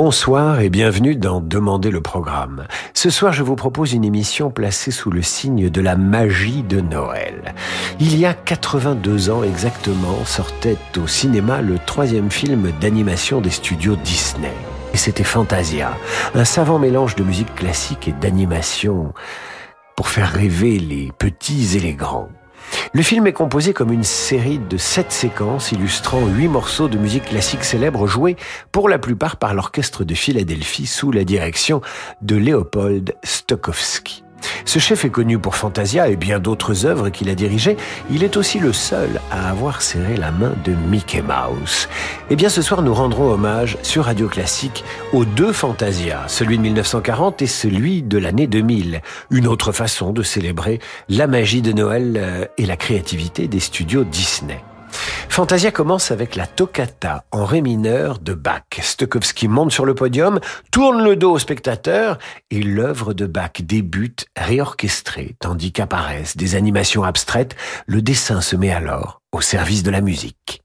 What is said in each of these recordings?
Bonsoir et bienvenue dans Demander le programme. Ce soir, je vous propose une émission placée sous le signe de la magie de Noël. Il y a 82 ans exactement, sortait au cinéma le troisième film d'animation des studios Disney. Et c'était Fantasia, un savant mélange de musique classique et d'animation pour faire rêver les petits et les grands. Le film est composé comme une série de sept séquences illustrant huit morceaux de musique classique célèbre joués pour la plupart par l'orchestre de Philadelphie sous la direction de Léopold Stokowski. Ce chef est connu pour Fantasia et bien d'autres œuvres qu'il a dirigées. Il est aussi le seul à avoir serré la main de Mickey Mouse. Eh bien, ce soir, nous rendrons hommage sur Radio Classique aux deux Fantasia, celui de 1940 et celui de l'année 2000. Une autre façon de célébrer la magie de Noël euh, et la créativité des studios Disney. Fantasia commence avec la toccata en ré mineur de Bach. Stokowski monte sur le podium, tourne le dos au spectateur et l'œuvre de Bach débute réorchestrée, tandis qu'apparaissent des animations abstraites. Le dessin se met alors au service de la musique.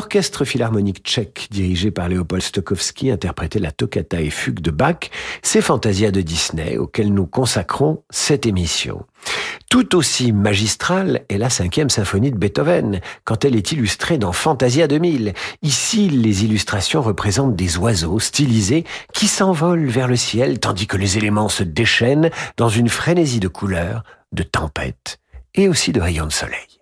L'orchestre philharmonique tchèque, dirigé par Léopold Stokowski, interprétait la toccata et fugue de Bach, ces Fantasia de Disney, auxquelles nous consacrons cette émission. Tout aussi magistrale est la cinquième symphonie de Beethoven, quand elle est illustrée dans Fantasia 2000. Ici, les illustrations représentent des oiseaux stylisés qui s'envolent vers le ciel, tandis que les éléments se déchaînent dans une frénésie de couleurs, de tempêtes et aussi de rayons de soleil.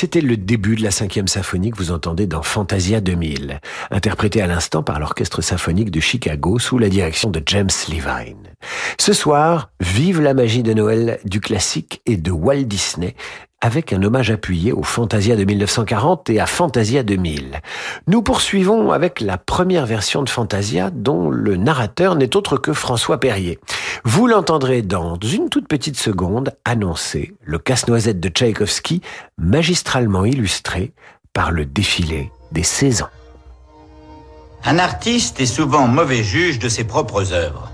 C'était le début de la cinquième symphonie que vous entendez dans Fantasia 2000, interprétée à l'instant par l'Orchestre symphonique de Chicago sous la direction de James Levine. Ce soir, vive la magie de Noël du classique et de Walt Disney avec un hommage appuyé au Fantasia de 1940 et à Fantasia 2000. Nous poursuivons avec la première version de Fantasia dont le narrateur n'est autre que François Perrier. Vous l'entendrez dans une toute petite seconde annoncer le casse-noisette de Tchaïkovski magistralement illustré par le défilé des saisons. Un artiste est souvent mauvais juge de ses propres œuvres.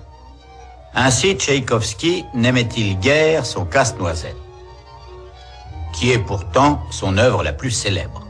Ainsi, Tchaïkovski n'aimait-il guère son casse-noisette qui est pourtant son œuvre la plus célèbre.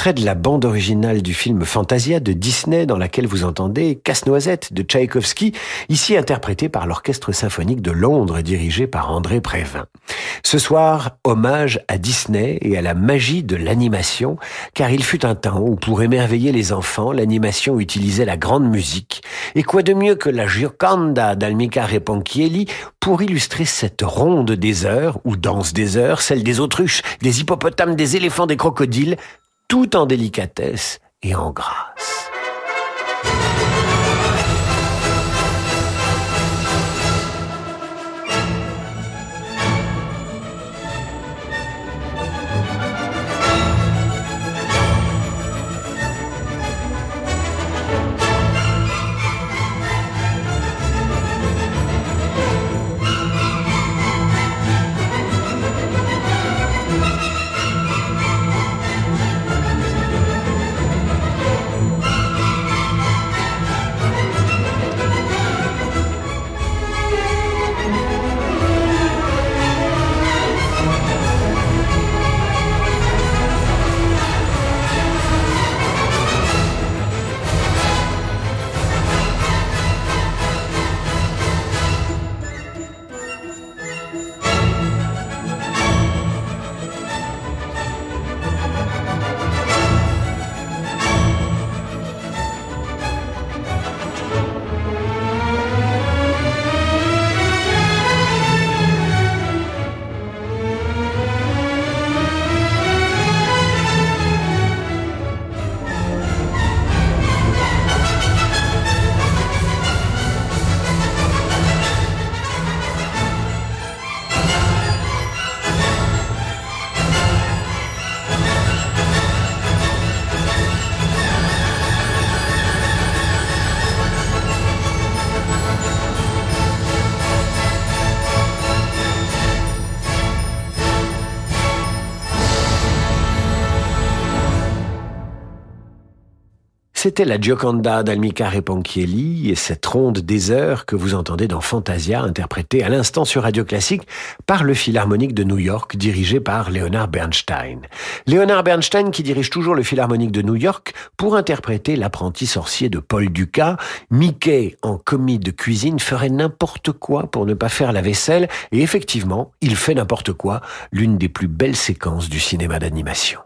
Extrait de la bande originale du film Fantasia de Disney dans laquelle vous entendez Casse-Noisette de Tchaïkovski, ici interprété par l'Orchestre symphonique de Londres dirigé par André Prévin. Ce soir, hommage à Disney et à la magie de l'animation, car il fut un temps où pour émerveiller les enfants, l'animation utilisait la grande musique. Et quoi de mieux que la Gioconda d'Almicare Ponchielli pour illustrer cette ronde des heures, ou danse des heures, celle des autruches, des hippopotames, des éléphants, des crocodiles, tout en délicatesse et en grâce. C'était la Gioconda d'Almicare Ponchielli et cette ronde des heures que vous entendez dans Fantasia, interprétée à l'instant sur Radio Classique par le Philharmonique de New York, dirigé par Leonard Bernstein. Leonard Bernstein qui dirige toujours le Philharmonique de New York pour interpréter l'apprenti sorcier de Paul Dukas. Mickey, en commis de cuisine, ferait n'importe quoi pour ne pas faire la vaisselle et effectivement, il fait n'importe quoi, l'une des plus belles séquences du cinéma d'animation.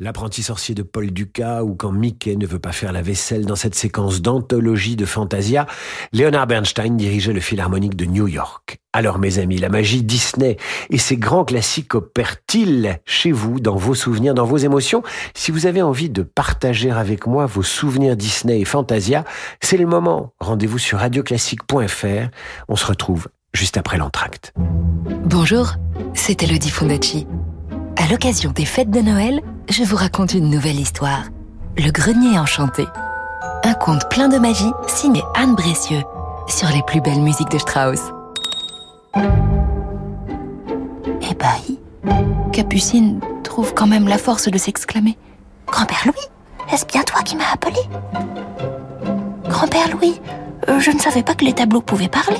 L'apprenti sorcier de Paul Ducas ou quand Mickey ne veut pas faire la vaisselle dans cette séquence d'anthologie de Fantasia, Leonard Bernstein dirigeait le Philharmonique de New York. Alors mes amis, la magie Disney et ses grands classiques opèrent-ils chez vous, dans vos souvenirs, dans vos émotions? Si vous avez envie de partager avec moi vos souvenirs Disney et Fantasia, c'est le moment. Rendez-vous sur radioclassique.fr. On se retrouve juste après l'entracte. Bonjour, c'est Elodie Fondacci. À l'occasion des fêtes de Noël, je vous raconte une nouvelle histoire. Le grenier enchanté. Un conte plein de magie signé Anne Bressieux sur les plus belles musiques de Strauss. Ébahi, Capucine trouve quand même la force de s'exclamer. Grand-père Louis, est-ce bien toi qui m'as appelé? Grand-père Louis, euh, je ne savais pas que les tableaux pouvaient parler.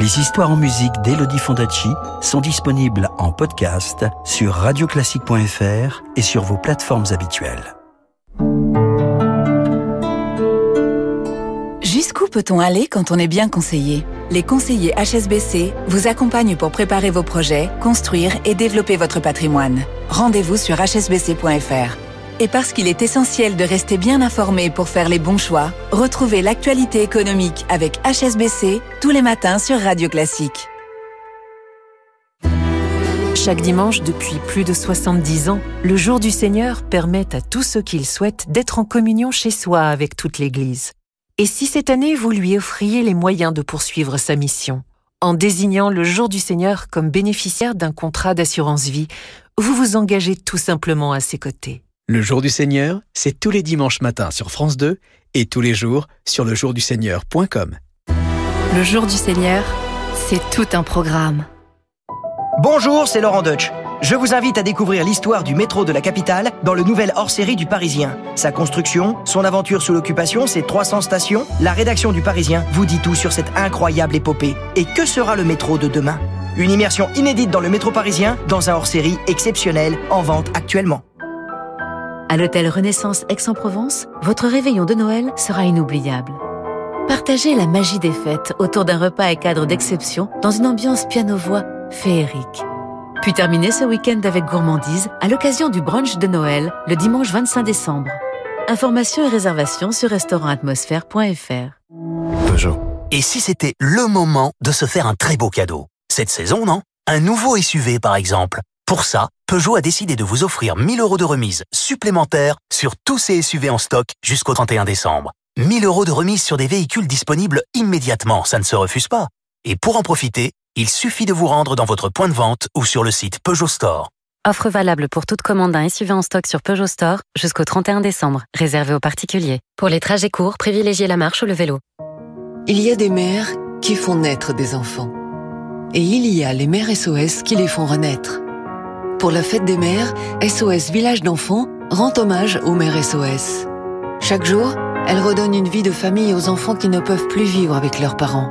Les histoires en musique d'Elodie Fondacci sont disponibles en podcast sur radioclassique.fr et sur vos plateformes habituelles. Jusqu'où peut-on aller quand on est bien conseillé? Les conseillers HSBC vous accompagnent pour préparer vos projets, construire et développer votre patrimoine. Rendez-vous sur hsbc.fr. Et parce qu'il est essentiel de rester bien informé pour faire les bons choix, retrouvez l'actualité économique avec HSBC tous les matins sur Radio Classique. Chaque dimanche depuis plus de 70 ans, le Jour du Seigneur permet à tous ceux qui le souhaitent d'être en communion chez soi avec toute l'Église. Et si cette année vous lui offriez les moyens de poursuivre sa mission En désignant le Jour du Seigneur comme bénéficiaire d'un contrat d'assurance vie, vous vous engagez tout simplement à ses côtés. Le jour du Seigneur, c'est tous les dimanches matins sur France 2 et tous les jours sur lejourduseigneur.com. Le jour du Seigneur, c'est tout un programme. Bonjour, c'est Laurent Deutsch. Je vous invite à découvrir l'histoire du métro de la capitale dans le nouvel hors-série du Parisien. Sa construction, son aventure sous l'occupation, ses 300 stations, la rédaction du Parisien vous dit tout sur cette incroyable épopée. Et que sera le métro de demain? Une immersion inédite dans le métro parisien, dans un hors-série exceptionnel en vente actuellement. À l'hôtel Renaissance Aix-en-Provence, votre réveillon de Noël sera inoubliable. Partagez la magie des fêtes autour d'un repas et cadre d'exception dans une ambiance piano-voix féerique. Puis terminez ce week-end avec gourmandise à l'occasion du brunch de Noël le dimanche 25 décembre. Informations et réservations sur restaurantatmosphère.fr. Peugeot. Et si c'était le moment de se faire un très beau cadeau? Cette saison, non? Un nouveau SUV, par exemple. Pour ça, Peugeot a décidé de vous offrir 1000 euros de remise supplémentaire sur tous ces SUV en stock jusqu'au 31 décembre. 1000 euros de remise sur des véhicules disponibles immédiatement, ça ne se refuse pas. Et pour en profiter, il suffit de vous rendre dans votre point de vente ou sur le site Peugeot Store. Offre valable pour toute commande d'un SUV en stock sur Peugeot Store jusqu'au 31 décembre, réservé aux particuliers. Pour les trajets courts, privilégiez la marche ou le vélo. Il y a des mères qui font naître des enfants. Et il y a les mères SOS qui les font renaître. Pour la fête des mères, SOS Village d'enfants rend hommage aux mères SOS. Chaque jour, elle redonne une vie de famille aux enfants qui ne peuvent plus vivre avec leurs parents.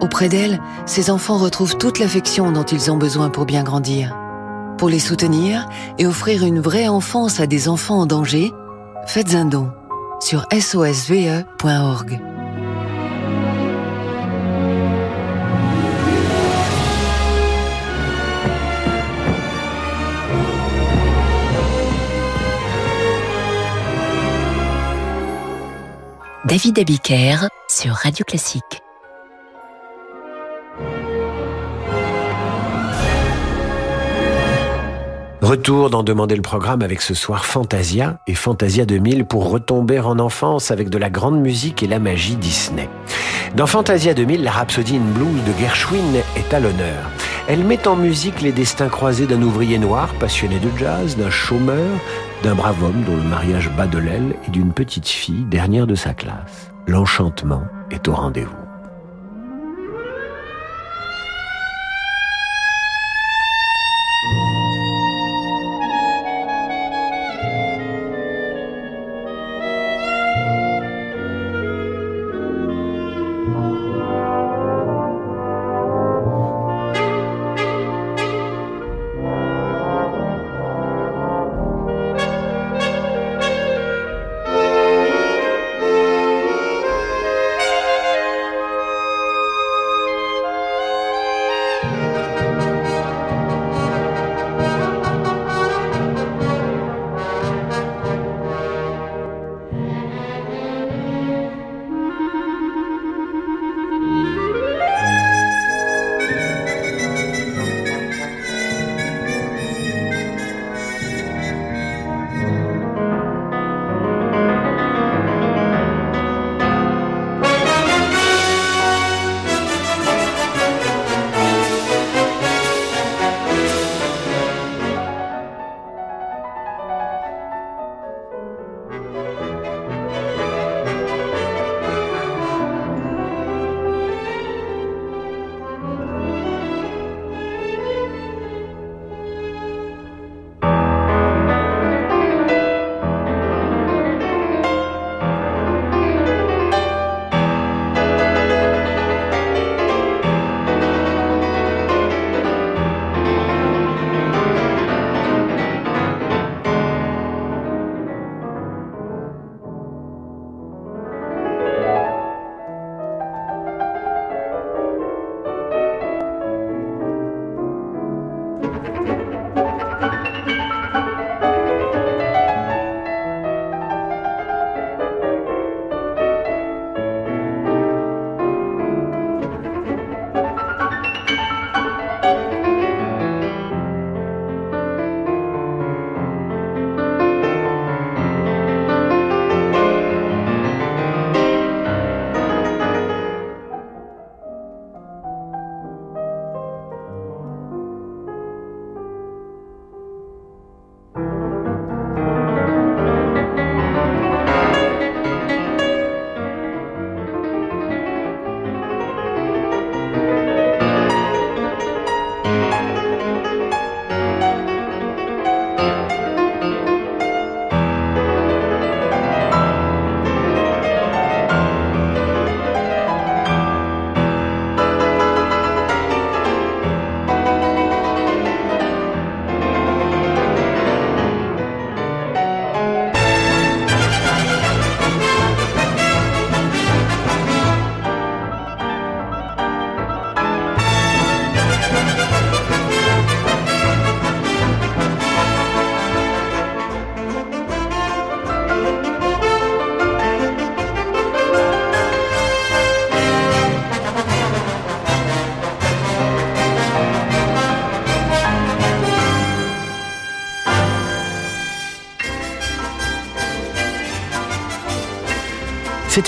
Auprès d'elle, ces enfants retrouvent toute l'affection dont ils ont besoin pour bien grandir. Pour les soutenir et offrir une vraie enfance à des enfants en danger, faites un don sur sosve.org. David Abiker sur Radio Classique. Retour d'en demander le programme avec ce soir Fantasia et Fantasia 2000 pour retomber en enfance avec de la grande musique et la magie Disney. Dans Fantasia 2000, la Rhapsody in Blues de Gershwin est à l'honneur. Elle met en musique les destins croisés d'un ouvrier noir passionné de jazz, d'un chômeur, d'un brave homme dont le mariage bat de l'aile et d'une petite fille dernière de sa classe. L'enchantement est au rendez-vous.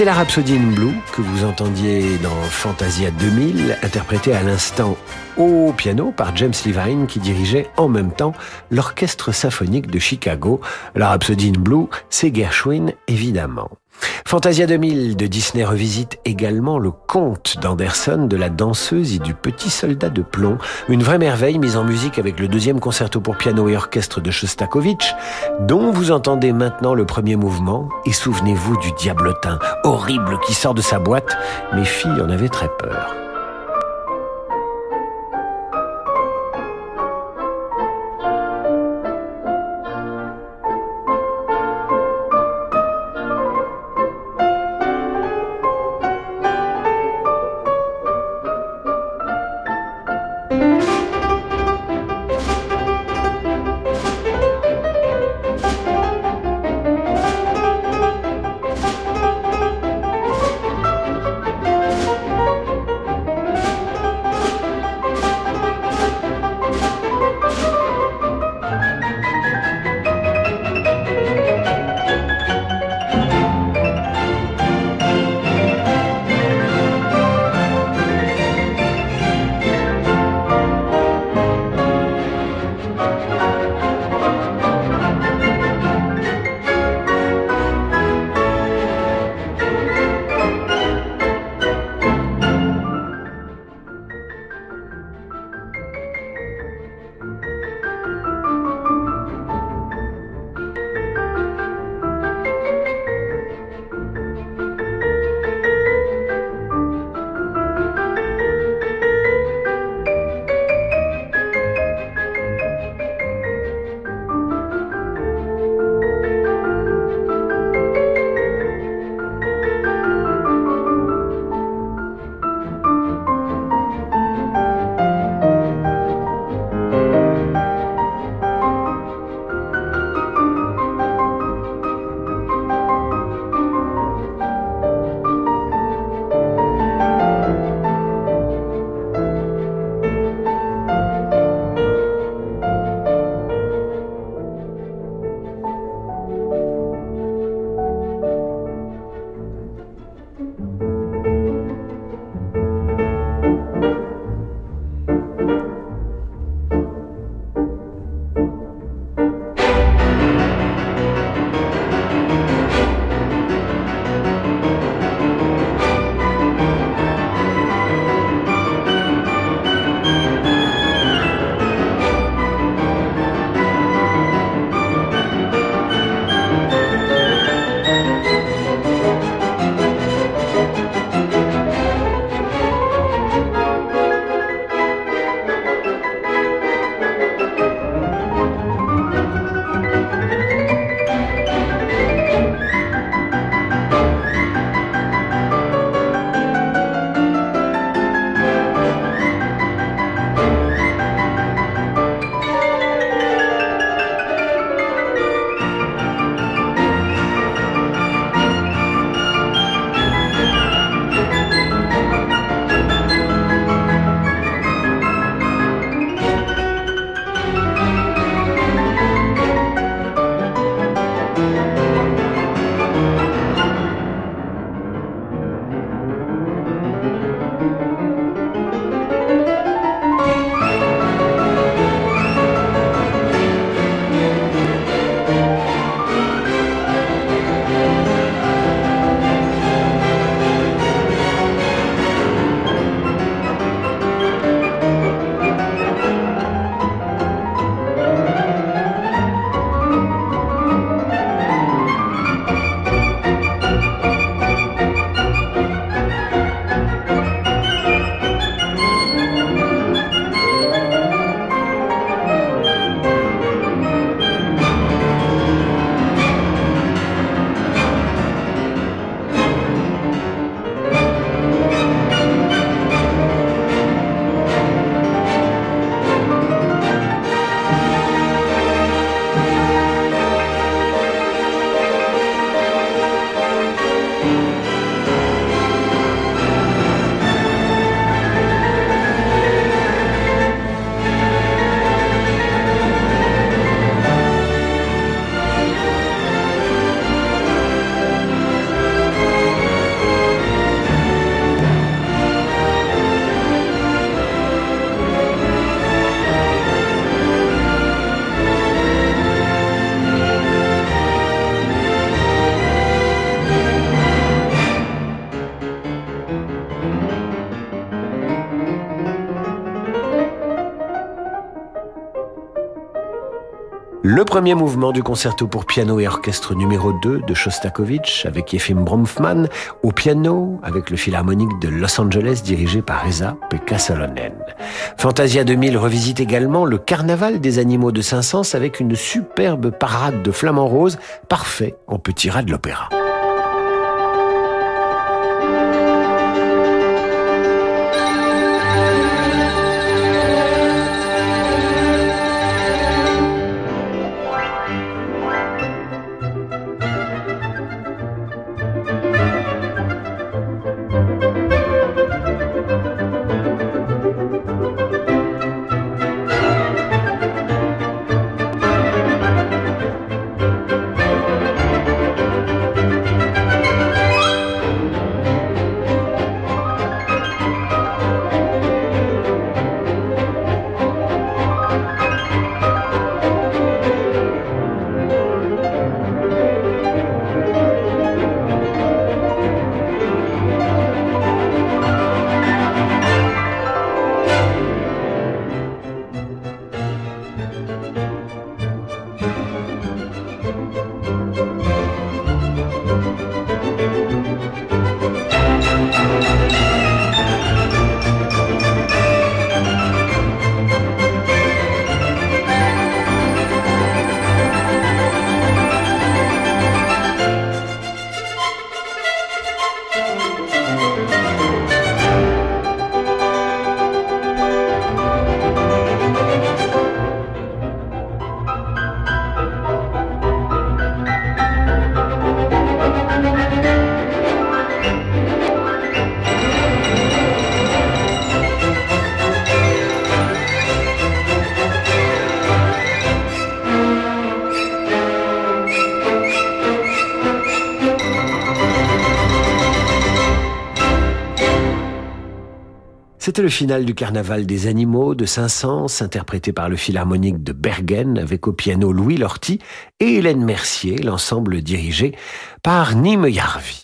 C'était la Rhapsody in Blue que vous entendiez dans Fantasia 2000, interprétée à l'instant au piano par James Levine qui dirigeait en même temps l'orchestre symphonique de Chicago. La Rhapsody in Blue, c'est Gershwin évidemment. Fantasia 2000 de Disney revisite également le conte d'Anderson de la danseuse et du petit soldat de plomb, une vraie merveille mise en musique avec le deuxième concerto pour piano et orchestre de Shostakovich, dont vous entendez maintenant le premier mouvement, et souvenez-vous du diablotin horrible qui sort de sa boîte, mes filles en avaient très peur. Le premier mouvement du concerto pour piano et orchestre numéro 2 de Shostakovich avec Yefim Bromfman au piano avec le Philharmonique de Los Angeles dirigé par Reza Pekka Salonen. Fantasia 2000 revisite également le carnaval des animaux de Saint-Saëns avec une superbe parade de flamants roses parfait en petit rat de l'opéra. C'était le final du Carnaval des animaux de Saint-Saëns, interprété par le Philharmonique de Bergen avec au piano Louis Lorty et Hélène Mercier, l'ensemble dirigé par Nîmes Yarvi.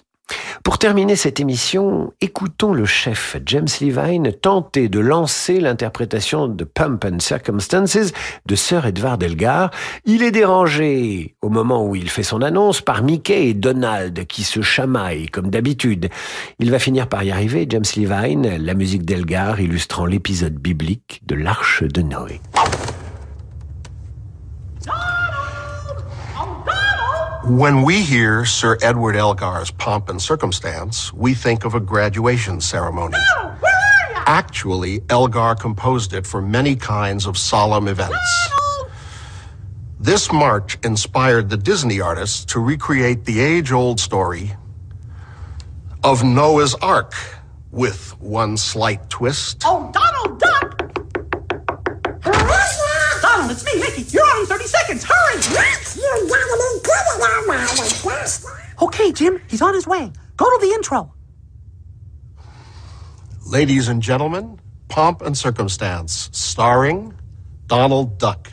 Pour terminer cette émission, écoutons le chef James Levine tenter de lancer l'interprétation de Pump and Circumstances de Sir Edward Elgar. Il est dérangé au moment où il fait son annonce par Mickey et Donald qui se chamaillent comme d'habitude. Il va finir par y arriver, James Levine, la musique d'Elgar illustrant l'épisode biblique de l'Arche de Noé. When we hear Sir Edward Elgar's pomp and circumstance, we think of a graduation ceremony. Where are you? Actually, Elgar composed it for many kinds of solemn events. Donald! This march inspired the Disney artists to recreate the age old story of Noah's Ark with one slight twist. Oh, Donald Duck! Okay, Jim, he's on his way. Go to the intro. Ladies and gentlemen, Pomp and Circumstance, starring Donald Duck.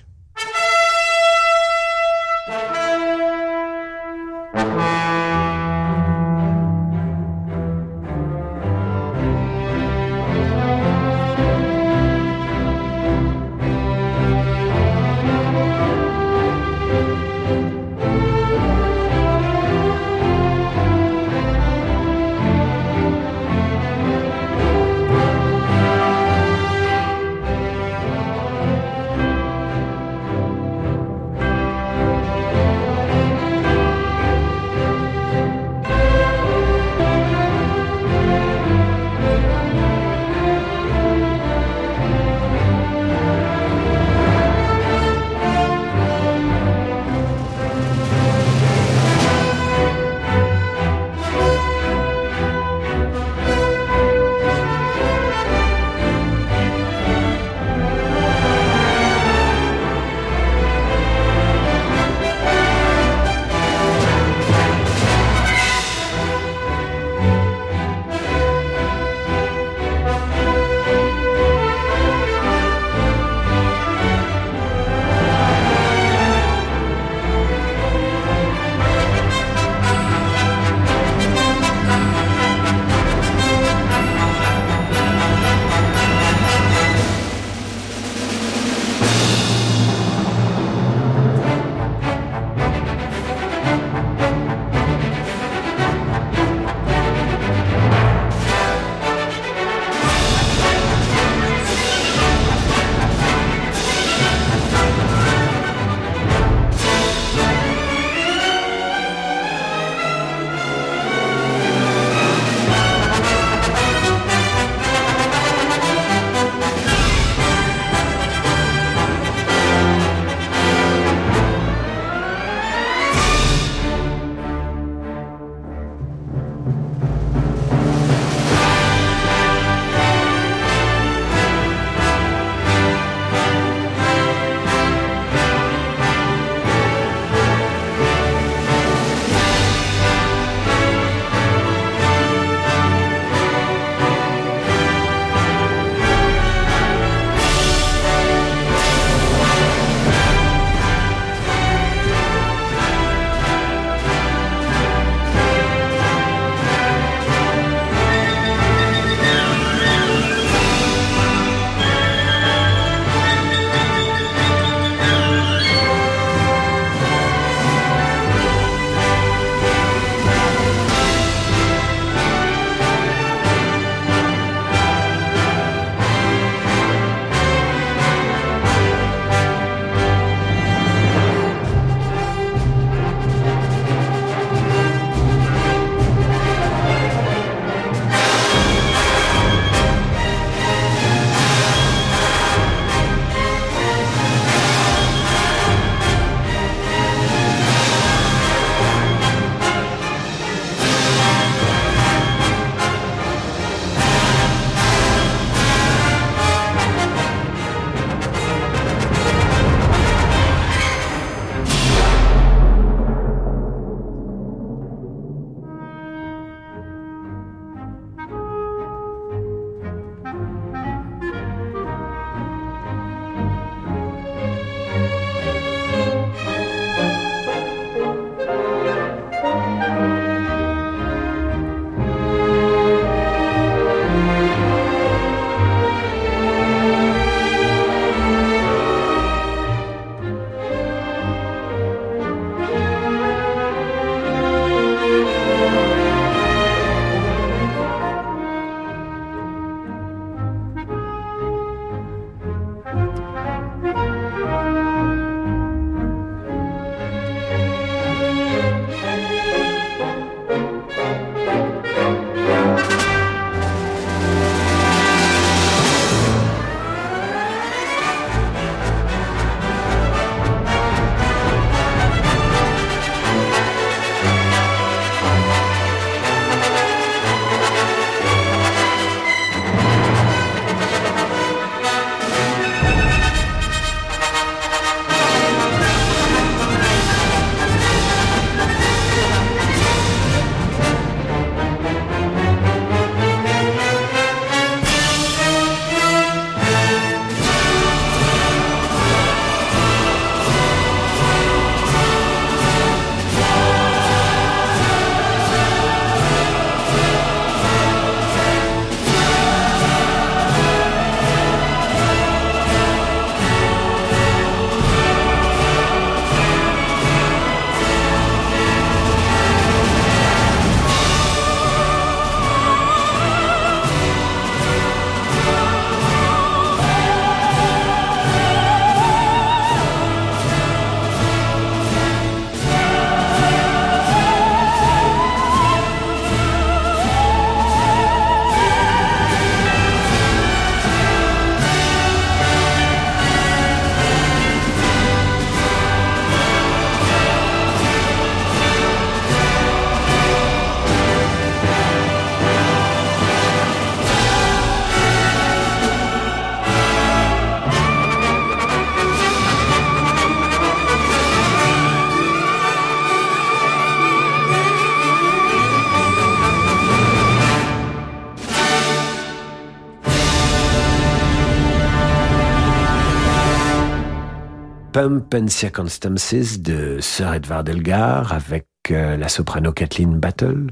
Pump and Circumstances de Sir Edvard Elgar avec euh, la soprano Kathleen Battle.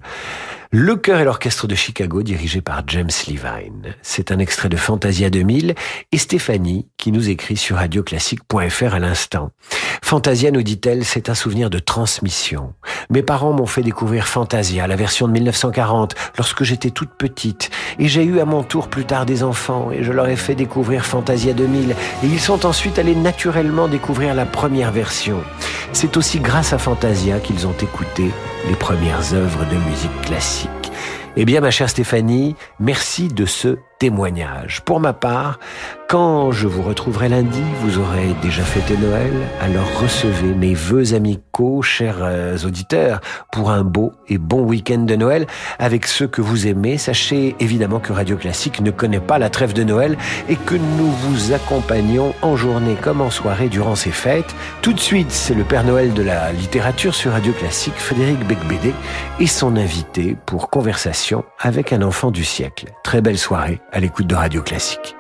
Le chœur et l'orchestre de Chicago dirigé par James Levine. C'est un extrait de Fantasia 2000 et Stéphanie qui nous écrit sur radioclassique.fr à l'instant. Fantasia, nous dit-elle, c'est un souvenir de transmission. Mes parents m'ont fait découvrir Fantasia, la version de 1940, lorsque j'étais toute petite. Et j'ai eu à mon tour plus tard des enfants et je leur ai fait découvrir Fantasia 2000. Et ils sont ensuite allés naturellement découvrir la première version. C'est aussi grâce à Fantasia qu'ils ont écouté les premières œuvres de musique classique. Eh bien, ma chère Stéphanie, merci de ce témoignage. Pour ma part, quand je vous retrouverai lundi, vous aurez déjà fêté Noël, alors recevez mes vœux amicaux, chers euh, auditeurs, pour un beau et bon week-end de Noël avec ceux que vous aimez. Sachez évidemment que Radio Classique ne connaît pas la trêve de Noël et que nous vous accompagnons en journée comme en soirée durant ces fêtes. Tout de suite, c'est le Père Noël de la littérature sur Radio Classique, Frédéric Becbédé, et son invité pour conversation avec un enfant du siècle. Très belle soirée à l'écoute de Radio Classique.